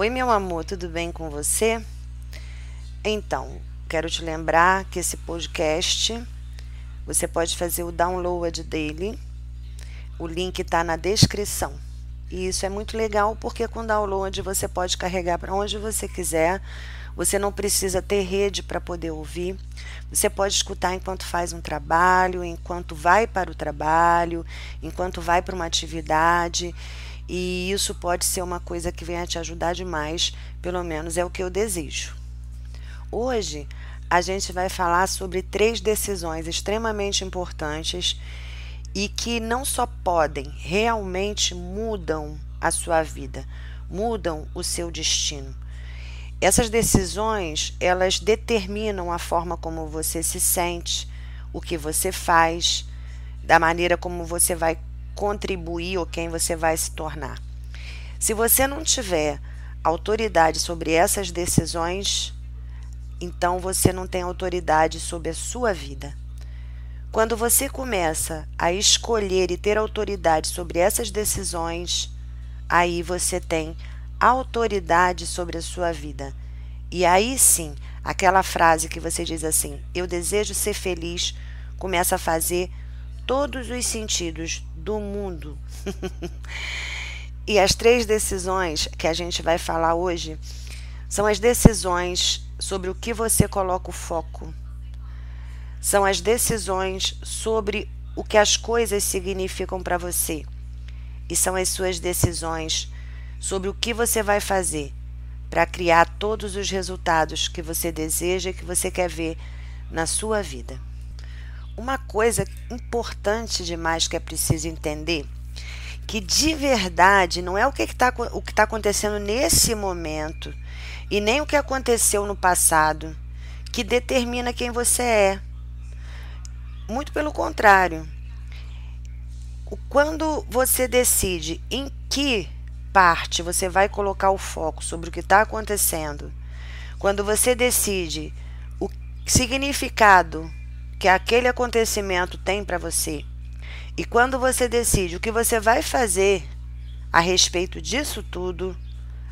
Oi, meu amor, tudo bem com você? Então, quero te lembrar que esse podcast você pode fazer o download dele. O link está na descrição. E isso é muito legal porque com download você pode carregar para onde você quiser. Você não precisa ter rede para poder ouvir. Você pode escutar enquanto faz um trabalho, enquanto vai para o trabalho, enquanto vai para uma atividade. E isso pode ser uma coisa que venha te ajudar demais, pelo menos é o que eu desejo. Hoje a gente vai falar sobre três decisões extremamente importantes e que não só podem, realmente mudam a sua vida, mudam o seu destino. Essas decisões, elas determinam a forma como você se sente, o que você faz, da maneira como você vai contribuir ou quem você vai se tornar. Se você não tiver autoridade sobre essas decisões, então você não tem autoridade sobre a sua vida. Quando você começa a escolher e ter autoridade sobre essas decisões, aí você tem autoridade sobre a sua vida. E aí sim, aquela frase que você diz assim: Eu desejo ser feliz, começa a fazer todos os sentidos do mundo. e as três decisões que a gente vai falar hoje são as decisões sobre o que você coloca o foco. São as decisões sobre o que as coisas significam para você. E são as suas decisões sobre o que você vai fazer para criar todos os resultados que você deseja e que você quer ver na sua vida. Uma coisa importante demais que é preciso entender que de verdade não é o que está o que tá acontecendo nesse momento e nem o que aconteceu no passado que determina quem você é. Muito pelo contrário. Quando você decide em que parte você vai colocar o foco sobre o que está acontecendo, quando você decide o significado que aquele acontecimento tem para você. E quando você decide o que você vai fazer a respeito disso tudo,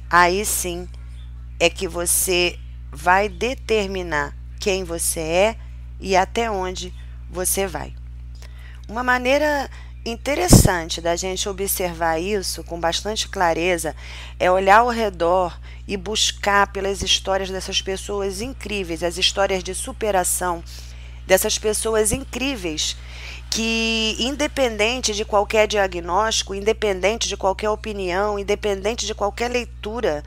aí sim é que você vai determinar quem você é e até onde você vai. Uma maneira interessante da gente observar isso com bastante clareza é olhar ao redor e buscar pelas histórias dessas pessoas incríveis, as histórias de superação dessas pessoas incríveis que, independente de qualquer diagnóstico, independente de qualquer opinião, independente de qualquer leitura,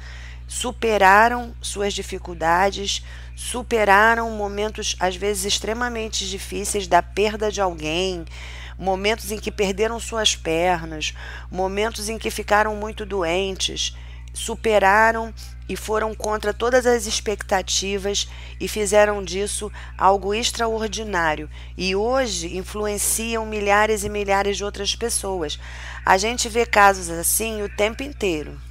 superaram suas dificuldades, superaram momentos às vezes extremamente difíceis da perda de alguém, momentos em que perderam suas pernas, momentos em que ficaram muito doentes, superaram e foram contra todas as expectativas e fizeram disso algo extraordinário e hoje influenciam milhares e milhares de outras pessoas. A gente vê casos assim o tempo inteiro.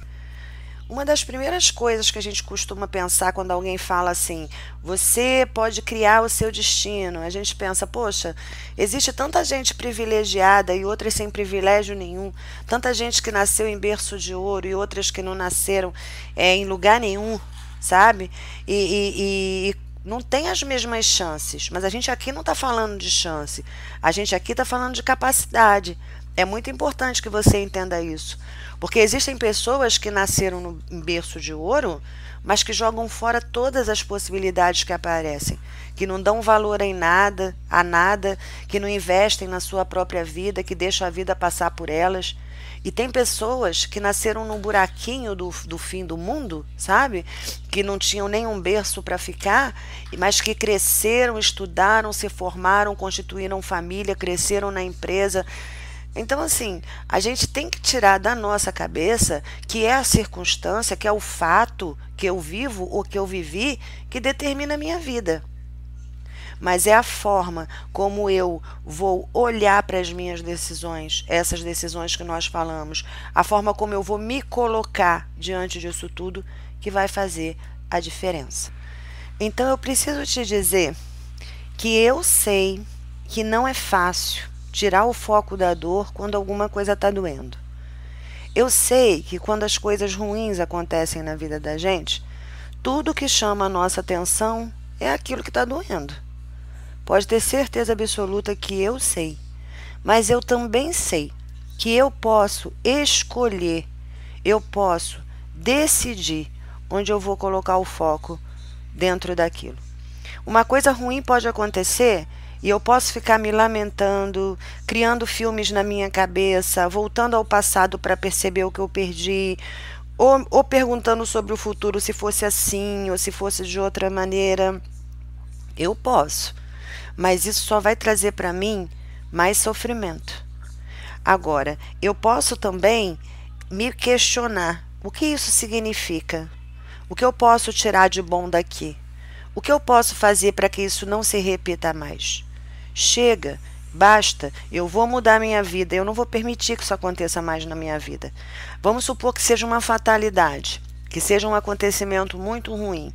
Uma das primeiras coisas que a gente costuma pensar quando alguém fala assim, você pode criar o seu destino, a gente pensa, poxa, existe tanta gente privilegiada e outras sem privilégio nenhum, tanta gente que nasceu em berço de ouro e outras que não nasceram é, em lugar nenhum, sabe? E, e, e não tem as mesmas chances, mas a gente aqui não está falando de chance, a gente aqui está falando de capacidade. É muito importante que você entenda isso. Porque existem pessoas que nasceram no berço de ouro, mas que jogam fora todas as possibilidades que aparecem, que não dão valor em nada, a nada, que não investem na sua própria vida, que deixam a vida passar por elas. E tem pessoas que nasceram num buraquinho do, do fim do mundo, sabe? Que não tinham nenhum berço para ficar, mas que cresceram, estudaram, se formaram, constituíram família, cresceram na empresa, então, assim, a gente tem que tirar da nossa cabeça que é a circunstância, que é o fato que eu vivo ou que eu vivi que determina a minha vida. Mas é a forma como eu vou olhar para as minhas decisões, essas decisões que nós falamos, a forma como eu vou me colocar diante disso tudo que vai fazer a diferença. Então eu preciso te dizer que eu sei que não é fácil tirar o foco da dor quando alguma coisa está doendo. Eu sei que quando as coisas ruins acontecem na vida da gente, tudo que chama a nossa atenção é aquilo que está doendo. Pode ter certeza absoluta que eu sei. Mas eu também sei que eu posso escolher, eu posso decidir onde eu vou colocar o foco dentro daquilo. Uma coisa ruim pode acontecer e eu posso ficar me lamentando, criando filmes na minha cabeça, voltando ao passado para perceber o que eu perdi, ou, ou perguntando sobre o futuro se fosse assim ou se fosse de outra maneira. Eu posso, mas isso só vai trazer para mim mais sofrimento. Agora, eu posso também me questionar o que isso significa, o que eu posso tirar de bom daqui, o que eu posso fazer para que isso não se repita mais. Chega, basta, eu vou mudar minha vida, eu não vou permitir que isso aconteça mais na minha vida. Vamos supor que seja uma fatalidade, que seja um acontecimento muito ruim.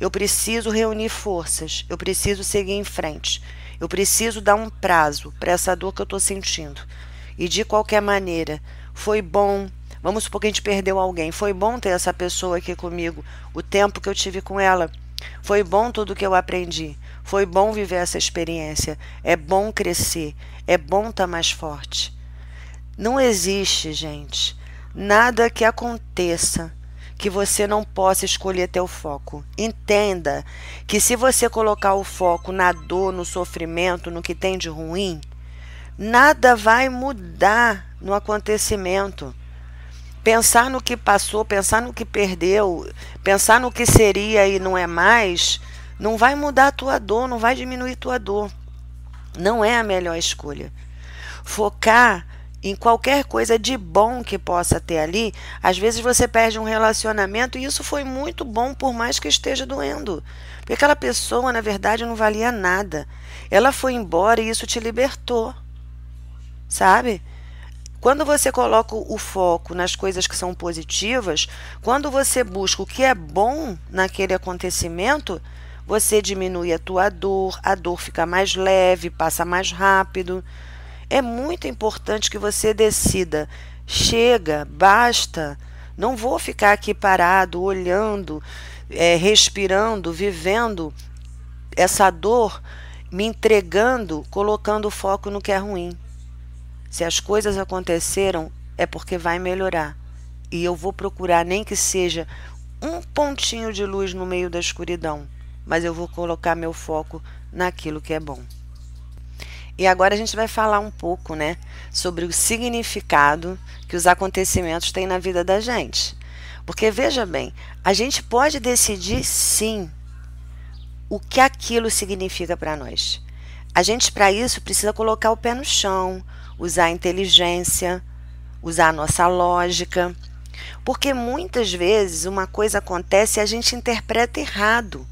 Eu preciso reunir forças, eu preciso seguir em frente. Eu preciso dar um prazo para essa dor que eu estou sentindo. E de qualquer maneira, foi bom. Vamos supor que a gente perdeu alguém. Foi bom ter essa pessoa aqui comigo, o tempo que eu tive com ela. Foi bom tudo que eu aprendi. Foi bom viver essa experiência. É bom crescer. É bom estar tá mais forte. Não existe, gente, nada que aconteça que você não possa escolher teu foco. Entenda que se você colocar o foco na dor, no sofrimento, no que tem de ruim, nada vai mudar no acontecimento. Pensar no que passou, pensar no que perdeu, pensar no que seria e não é mais, não vai mudar a tua dor, não vai diminuir tua dor. Não é a melhor escolha. Focar em qualquer coisa de bom que possa ter ali, às vezes você perde um relacionamento e isso foi muito bom, por mais que esteja doendo. Porque aquela pessoa, na verdade, não valia nada. Ela foi embora e isso te libertou. Sabe? Quando você coloca o foco nas coisas que são positivas, quando você busca o que é bom naquele acontecimento, você diminui a tua dor, a dor fica mais leve, passa mais rápido. É muito importante que você decida. Chega, basta. Não vou ficar aqui parado, olhando, é, respirando, vivendo essa dor, me entregando, colocando o foco no que é ruim. Se as coisas aconteceram, é porque vai melhorar. E eu vou procurar, nem que seja um pontinho de luz no meio da escuridão, mas eu vou colocar meu foco naquilo que é bom. E agora a gente vai falar um pouco, né, sobre o significado que os acontecimentos têm na vida da gente. Porque veja bem, a gente pode decidir sim o que aquilo significa para nós. A gente para isso precisa colocar o pé no chão, usar a inteligência, usar a nossa lógica. Porque muitas vezes uma coisa acontece e a gente interpreta errado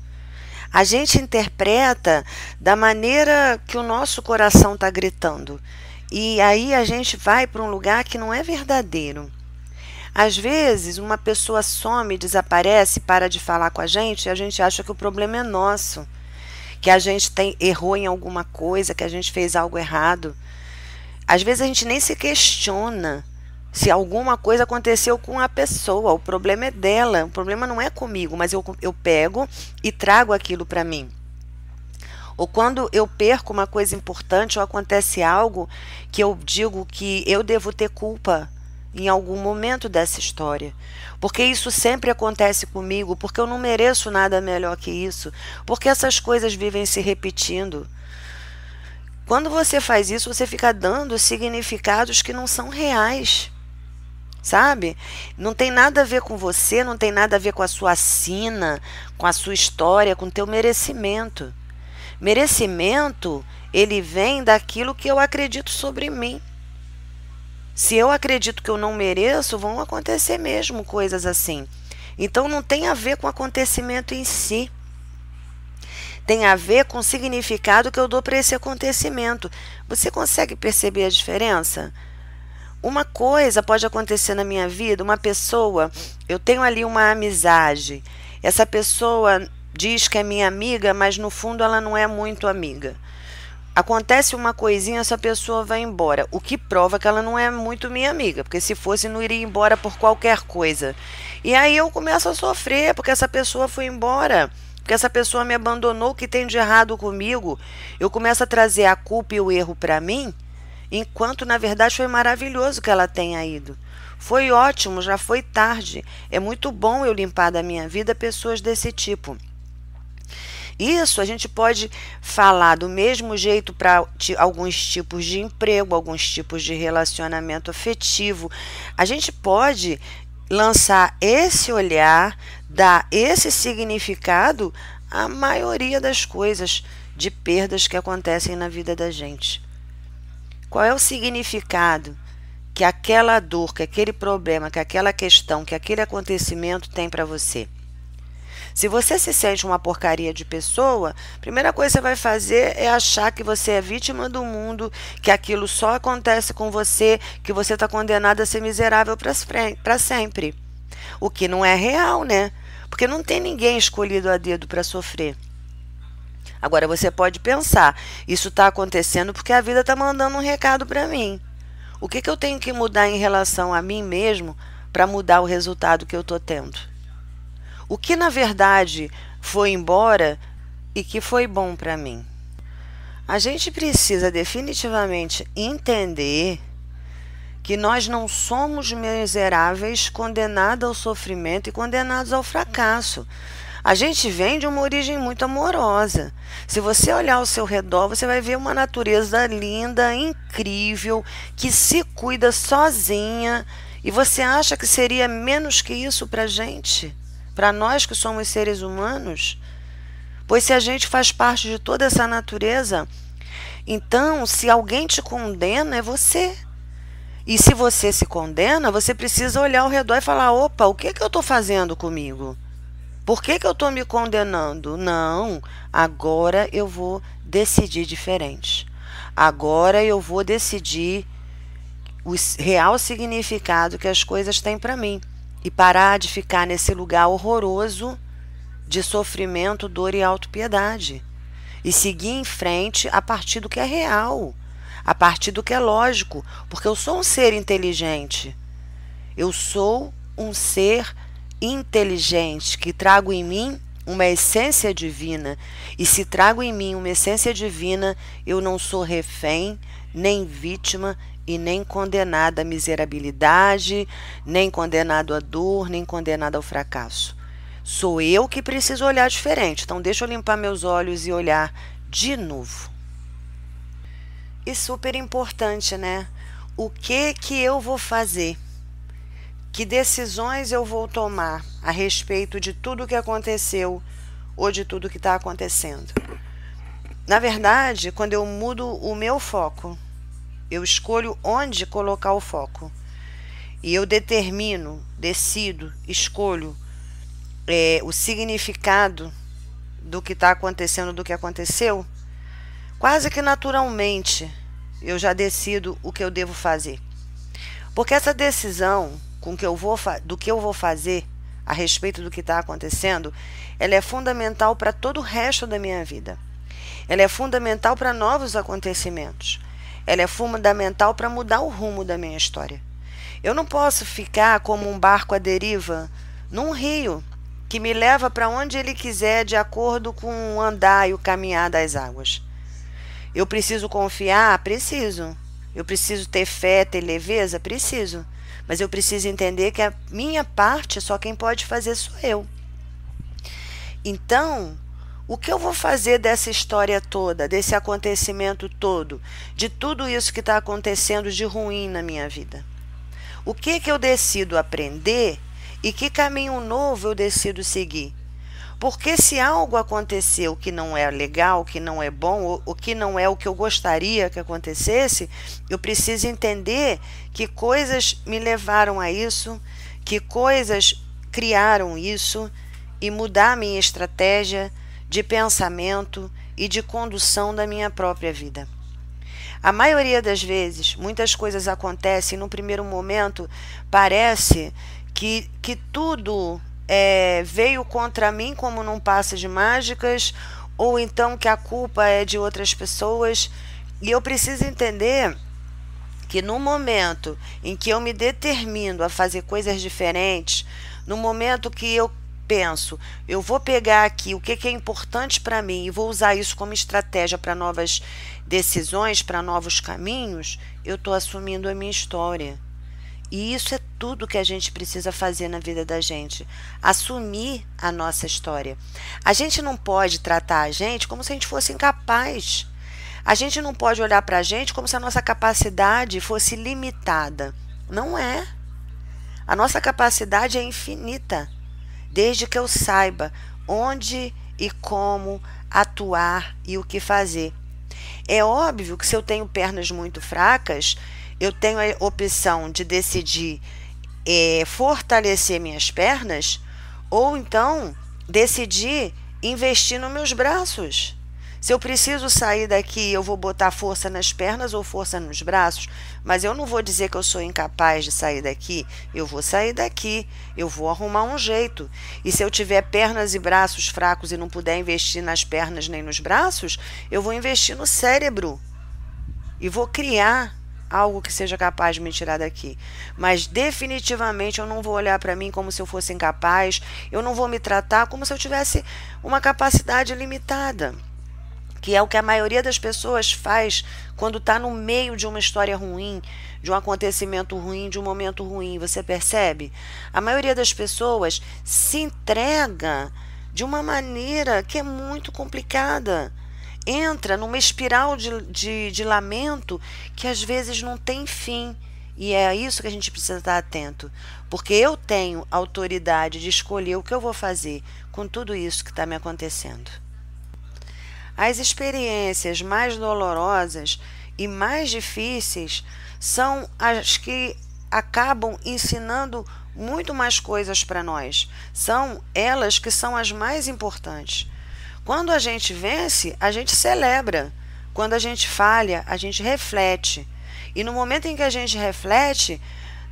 a gente interpreta da maneira que o nosso coração está gritando. E aí a gente vai para um lugar que não é verdadeiro. Às vezes, uma pessoa some, desaparece, para de falar com a gente e a gente acha que o problema é nosso, que a gente tem, errou em alguma coisa, que a gente fez algo errado. Às vezes a gente nem se questiona se alguma coisa aconteceu com a pessoa, o problema é dela, o problema não é comigo, mas eu, eu pego e trago aquilo para mim. Ou quando eu perco uma coisa importante ou acontece algo que eu digo que eu devo ter culpa em algum momento dessa história. Porque isso sempre acontece comigo, porque eu não mereço nada melhor que isso, porque essas coisas vivem se repetindo. Quando você faz isso, você fica dando significados que não são reais sabe? Não tem nada a ver com você, não tem nada a ver com a sua sina, com a sua história, com o teu merecimento. Merecimento, ele vem daquilo que eu acredito sobre mim. Se eu acredito que eu não mereço, vão acontecer mesmo coisas assim. Então não tem a ver com o acontecimento em si. Tem a ver com o significado que eu dou para esse acontecimento. Você consegue perceber a diferença? Uma coisa pode acontecer na minha vida, uma pessoa, eu tenho ali uma amizade. Essa pessoa diz que é minha amiga, mas no fundo ela não é muito amiga. Acontece uma coisinha, essa pessoa vai embora. O que prova que ela não é muito minha amiga, porque se fosse, não iria embora por qualquer coisa. E aí eu começo a sofrer, porque essa pessoa foi embora, porque essa pessoa me abandonou, o que tem de errado comigo? Eu começo a trazer a culpa e o erro para mim, enquanto na verdade foi maravilhoso que ela tenha ido. Foi ótimo, já foi tarde. É muito bom eu limpar da minha vida pessoas desse tipo. Isso a gente pode falar do mesmo jeito para alguns tipos de emprego, alguns tipos de relacionamento afetivo. A gente pode lançar esse olhar, dar esse significado à maioria das coisas de perdas que acontecem na vida da gente. Qual é o significado que aquela dor, que aquele problema, que aquela questão, que aquele acontecimento tem para você? Se você se sente uma porcaria de pessoa, a primeira coisa que você vai fazer é achar que você é vítima do mundo, que aquilo só acontece com você, que você está condenado a ser miserável para sempre. O que não é real, né? Porque não tem ninguém escolhido a dedo para sofrer. Agora você pode pensar, isso está acontecendo porque a vida está mandando um recado para mim. O que, que eu tenho que mudar em relação a mim mesmo para mudar o resultado que eu estou tendo? o que na verdade foi embora e que foi bom para mim. A gente precisa definitivamente entender que nós não somos miseráveis condenados ao sofrimento e condenados ao fracasso. A gente vem de uma origem muito amorosa. Se você olhar ao seu redor, você vai ver uma natureza linda, incrível, que se cuida sozinha. E você acha que seria menos que isso para gente? para nós que somos seres humanos, pois se a gente faz parte de toda essa natureza, então se alguém te condena, é você. E se você se condena, você precisa olhar ao redor e falar: opa, o que, que eu estou fazendo comigo? Por que, que eu estou me condenando? Não, agora eu vou decidir diferente. Agora eu vou decidir o real significado que as coisas têm para mim e parar de ficar nesse lugar horroroso de sofrimento, dor e autopiedade. E seguir em frente a partir do que é real, a partir do que é lógico, porque eu sou um ser inteligente. Eu sou um ser inteligente que trago em mim uma essência divina. E se trago em mim uma essência divina, eu não sou refém, nem vítima e nem condenado à miserabilidade, nem condenado à dor, nem condenado ao fracasso. Sou eu que preciso olhar diferente. Então deixa eu limpar meus olhos e olhar de novo. E super importante, né? O que que eu vou fazer? Que decisões eu vou tomar a respeito de tudo que aconteceu ou de tudo que está acontecendo? Na verdade, quando eu mudo o meu foco, eu escolho onde colocar o foco. E eu determino, decido, escolho é, o significado do que está acontecendo, do que aconteceu. Quase que naturalmente eu já decido o que eu devo fazer. Porque essa decisão com que eu vou do que eu vou fazer a respeito do que está acontecendo, ela é fundamental para todo o resto da minha vida. Ela é fundamental para novos acontecimentos. Ela é fundamental para mudar o rumo da minha história. Eu não posso ficar como um barco à deriva num rio que me leva para onde ele quiser de acordo com o andar e o caminhar das águas. Eu preciso confiar? Preciso. Eu preciso ter fé, ter leveza? Preciso. Mas eu preciso entender que a minha parte só quem pode fazer sou eu. Então, o que eu vou fazer dessa história toda, desse acontecimento todo, de tudo isso que está acontecendo de ruim na minha vida? O que, que eu decido aprender e que caminho novo eu decido seguir? Porque se algo aconteceu que não é legal, que não é bom, o que não é o que eu gostaria que acontecesse, eu preciso entender que coisas me levaram a isso, que coisas criaram isso e mudar minha estratégia de pensamento e de condução da minha própria vida. A maioria das vezes, muitas coisas acontecem no primeiro momento parece que, que tudo é, veio contra mim como num passe de mágicas, ou então que a culpa é de outras pessoas. E eu preciso entender que no momento em que eu me determino a fazer coisas diferentes, no momento que eu penso, eu vou pegar aqui o que, que é importante para mim e vou usar isso como estratégia para novas decisões, para novos caminhos, eu estou assumindo a minha história. E isso é tudo que a gente precisa fazer na vida da gente. Assumir a nossa história. A gente não pode tratar a gente como se a gente fosse incapaz. A gente não pode olhar para a gente como se a nossa capacidade fosse limitada. Não é. A nossa capacidade é infinita desde que eu saiba onde e como atuar e o que fazer. É óbvio que se eu tenho pernas muito fracas, eu tenho a opção de decidir é, fortalecer minhas pernas ou então decidir investir nos meus braços. Se eu preciso sair daqui, eu vou botar força nas pernas ou força nos braços, mas eu não vou dizer que eu sou incapaz de sair daqui. Eu vou sair daqui, eu vou arrumar um jeito. E se eu tiver pernas e braços fracos e não puder investir nas pernas nem nos braços, eu vou investir no cérebro e vou criar algo que seja capaz de me tirar daqui. Mas definitivamente eu não vou olhar para mim como se eu fosse incapaz, eu não vou me tratar como se eu tivesse uma capacidade limitada que é o que a maioria das pessoas faz quando está no meio de uma história ruim, de um acontecimento ruim, de um momento ruim. Você percebe? A maioria das pessoas se entrega de uma maneira que é muito complicada. Entra numa espiral de, de, de lamento que às vezes não tem fim. E é isso que a gente precisa estar atento. Porque eu tenho autoridade de escolher o que eu vou fazer com tudo isso que está me acontecendo. As experiências mais dolorosas e mais difíceis são as que acabam ensinando muito mais coisas para nós. São elas que são as mais importantes. Quando a gente vence, a gente celebra. Quando a gente falha, a gente reflete. E no momento em que a gente reflete,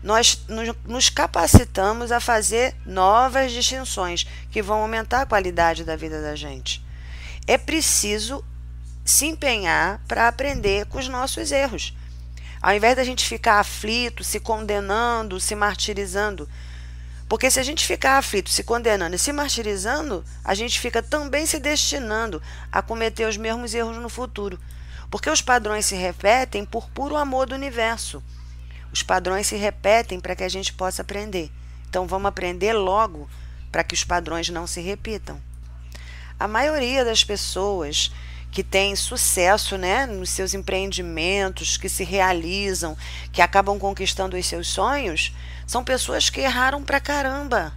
nós nos capacitamos a fazer novas distinções que vão aumentar a qualidade da vida da gente é preciso se empenhar para aprender com os nossos erros. Ao invés da gente ficar aflito, se condenando, se martirizando. Porque se a gente ficar aflito, se condenando e se martirizando, a gente fica também se destinando a cometer os mesmos erros no futuro. Porque os padrões se repetem por puro amor do universo. Os padrões se repetem para que a gente possa aprender. Então vamos aprender logo para que os padrões não se repitam. A maioria das pessoas que têm sucesso né, nos seus empreendimentos, que se realizam, que acabam conquistando os seus sonhos, são pessoas que erraram pra caramba.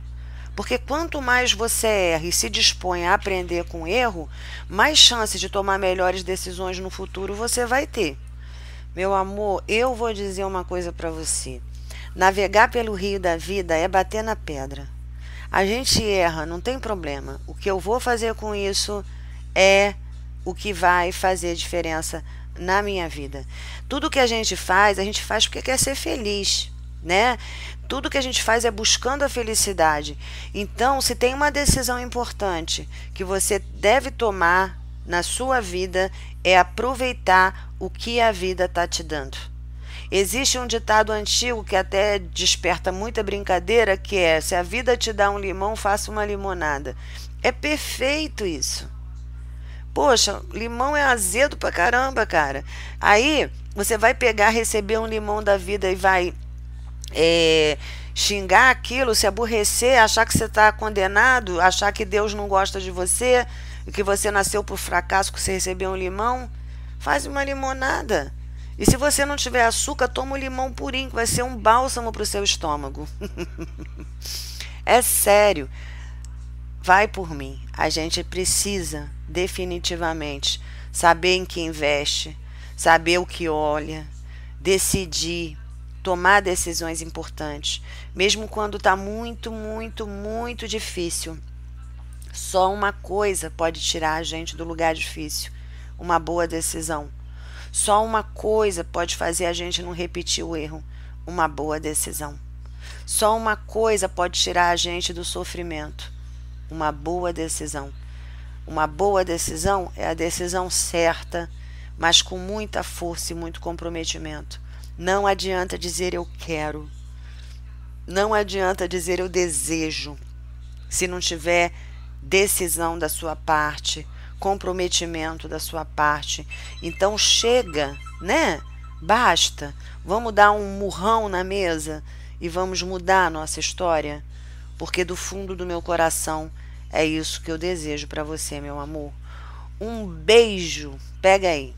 Porque quanto mais você erra e se dispõe a aprender com erro, mais chances de tomar melhores decisões no futuro você vai ter. Meu amor, eu vou dizer uma coisa para você. Navegar pelo rio da vida é bater na pedra. A gente erra, não tem problema. O que eu vou fazer com isso é o que vai fazer diferença na minha vida. Tudo que a gente faz, a gente faz porque quer ser feliz, né? Tudo que a gente faz é buscando a felicidade. Então, se tem uma decisão importante que você deve tomar na sua vida, é aproveitar o que a vida está te dando. Existe um ditado antigo que até desperta muita brincadeira, que é: se a vida te dá um limão, faça uma limonada. É perfeito isso. Poxa, limão é azedo pra caramba, cara. Aí você vai pegar, receber um limão da vida e vai é, xingar aquilo, se aborrecer, achar que você está condenado, achar que Deus não gosta de você, que você nasceu por fracasso, que você recebeu um limão. Faz uma limonada. E se você não tiver açúcar, toma o limão purinho, que vai ser um bálsamo para o seu estômago. é sério. Vai por mim. A gente precisa, definitivamente, saber em que investe, saber o que olha, decidir, tomar decisões importantes, mesmo quando está muito, muito, muito difícil. Só uma coisa pode tirar a gente do lugar difícil: uma boa decisão. Só uma coisa pode fazer a gente não repetir o erro: uma boa decisão. Só uma coisa pode tirar a gente do sofrimento: uma boa decisão. Uma boa decisão é a decisão certa, mas com muita força e muito comprometimento. Não adianta dizer eu quero. Não adianta dizer eu desejo. Se não tiver decisão da sua parte, comprometimento da sua parte. Então chega, né? Basta. Vamos dar um murrão na mesa e vamos mudar a nossa história, porque do fundo do meu coração é isso que eu desejo para você, meu amor. Um beijo. Pega aí.